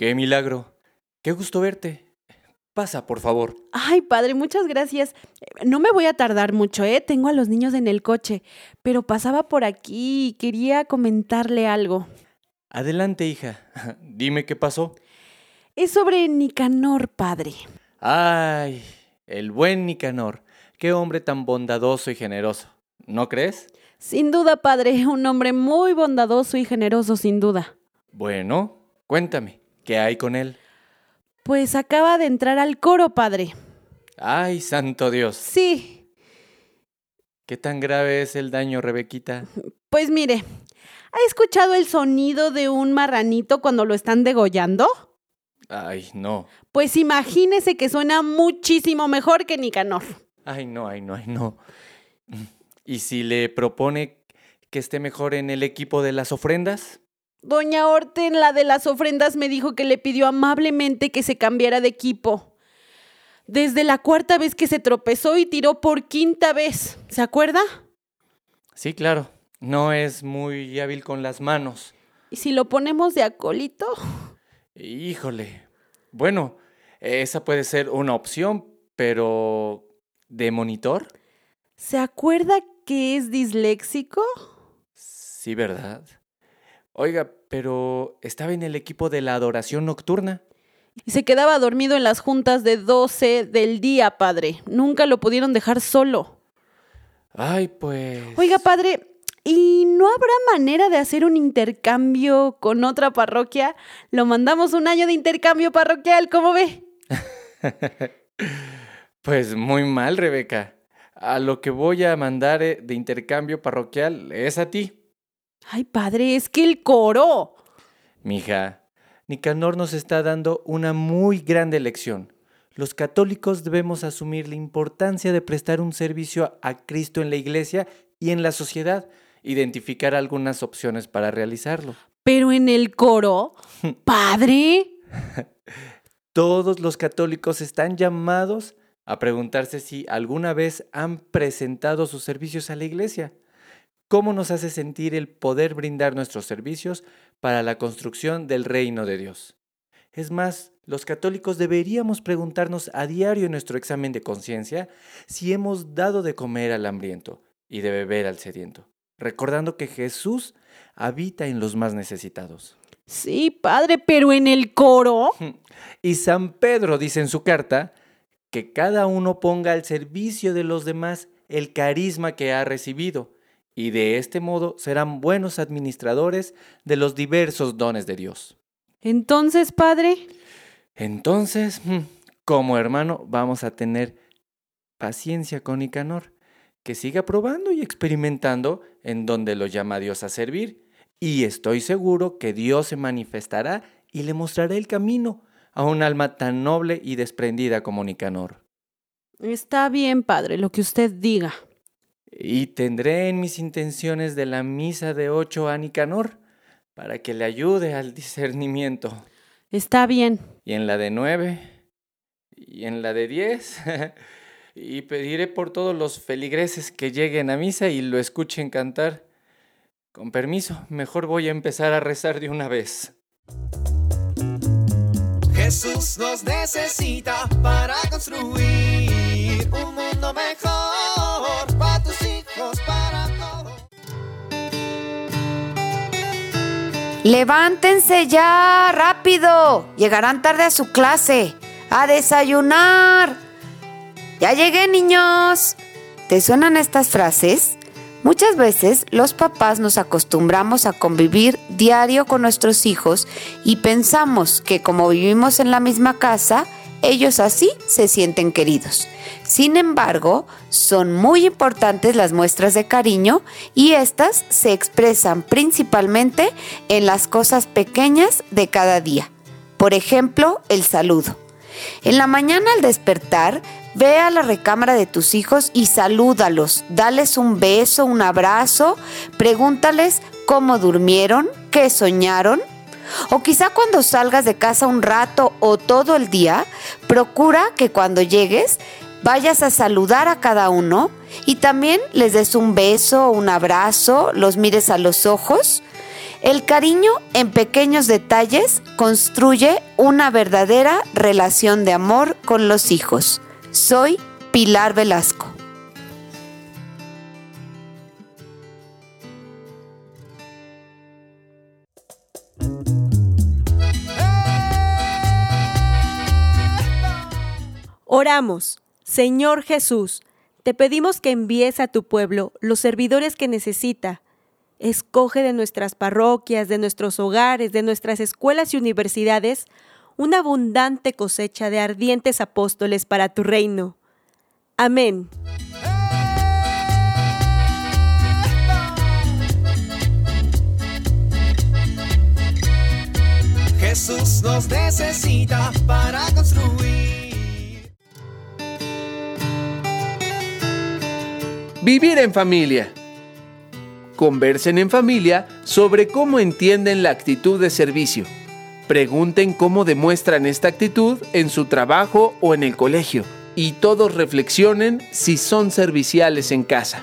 qué milagro. Qué gusto verte. Pasa, por favor. Ay, padre, muchas gracias. No me voy a tardar mucho, ¿eh? Tengo a los niños en el coche, pero pasaba por aquí y quería comentarle algo. Adelante, hija. Dime qué pasó. Es sobre Nicanor, padre. Ay, el buen Nicanor. Qué hombre tan bondadoso y generoso. ¿No crees? Sin duda, padre, un hombre muy bondadoso y generoso, sin duda. Bueno, cuéntame, ¿qué hay con él? Pues acaba de entrar al coro, padre. Ay, santo Dios. Sí, ¿Qué tan grave es el daño, Rebequita? pues mire, ¿ha escuchado el sonido de un marranito cuando lo están degollando? Ay, no. Pues imagínese que suena muchísimo mejor que Nicanor. Ay, no, ay, no, ay, no. ¿Y si le propone que esté mejor en el equipo de las ofrendas? Doña Orten, la de las ofrendas, me dijo que le pidió amablemente que se cambiara de equipo. Desde la cuarta vez que se tropezó y tiró por quinta vez. ¿Se acuerda? Sí, claro. No es muy hábil con las manos. ¿Y si lo ponemos de acólito? Híjole. Bueno, esa puede ser una opción, pero ¿de monitor? ¿Se acuerda que es disléxico? Sí, ¿verdad? Oiga, pero estaba en el equipo de la adoración nocturna. Y se quedaba dormido en las juntas de 12 del día, padre. Nunca lo pudieron dejar solo. Ay, pues... Oiga, padre, ¿y no habrá manera de hacer un intercambio con otra parroquia? Lo mandamos un año de intercambio parroquial, ¿cómo ve? Pues muy mal, Rebeca. A lo que voy a mandar eh, de intercambio parroquial es a ti. Ay, padre, es que el coro. Mija, Nicanor nos está dando una muy grande lección. Los católicos debemos asumir la importancia de prestar un servicio a Cristo en la iglesia y en la sociedad, identificar algunas opciones para realizarlo. Pero en el coro, padre. Todos los católicos están llamados a preguntarse si alguna vez han presentado sus servicios a la iglesia. ¿Cómo nos hace sentir el poder brindar nuestros servicios para la construcción del reino de Dios? Es más, los católicos deberíamos preguntarnos a diario en nuestro examen de conciencia si hemos dado de comer al hambriento y de beber al sediento, recordando que Jesús habita en los más necesitados. Sí, padre, pero en el coro. Y San Pedro dice en su carta que cada uno ponga al servicio de los demás el carisma que ha recibido, y de este modo serán buenos administradores de los diversos dones de Dios. Entonces, padre. Entonces, mm, como hermano, vamos a tener paciencia con Nicanor, que siga probando y experimentando en donde lo llama Dios a servir, y estoy seguro que Dios se manifestará y le mostrará el camino a un alma tan noble y desprendida como Nicanor. Está bien, padre, lo que usted diga. Y tendré en mis intenciones de la misa de ocho a Nicanor, para que le ayude al discernimiento. Está bien. Y en la de nueve, y en la de diez, y pediré por todos los feligreses que lleguen a misa y lo escuchen cantar. Con permiso, mejor voy a empezar a rezar de una vez. Jesús nos necesita para construir un mundo mejor Levántense ya, rápido. Llegarán tarde a su clase. A desayunar. Ya llegué, niños. ¿Te suenan estas frases? Muchas veces los papás nos acostumbramos a convivir diario con nuestros hijos y pensamos que como vivimos en la misma casa, ellos así se sienten queridos. Sin embargo, son muy importantes las muestras de cariño y estas se expresan principalmente en las cosas pequeñas de cada día. Por ejemplo, el saludo. En la mañana al despertar, ve a la recámara de tus hijos y salúdalos, dales un beso, un abrazo, pregúntales cómo durmieron, qué soñaron o quizá cuando salgas de casa un rato o todo el día, procura que cuando llegues vayas a saludar a cada uno y también les des un beso, un abrazo, los mires a los ojos. El cariño en pequeños detalles construye una verdadera relación de amor con los hijos. Soy Pilar Velasco. Oramos, Señor Jesús, te pedimos que envíes a tu pueblo los servidores que necesita. Escoge de nuestras parroquias, de nuestros hogares, de nuestras escuelas y universidades una abundante cosecha de ardientes apóstoles para tu reino. Amén. Jesús nos necesita para construir. Vivir en familia. Conversen en familia sobre cómo entienden la actitud de servicio. Pregunten cómo demuestran esta actitud en su trabajo o en el colegio. Y todos reflexionen si son serviciales en casa.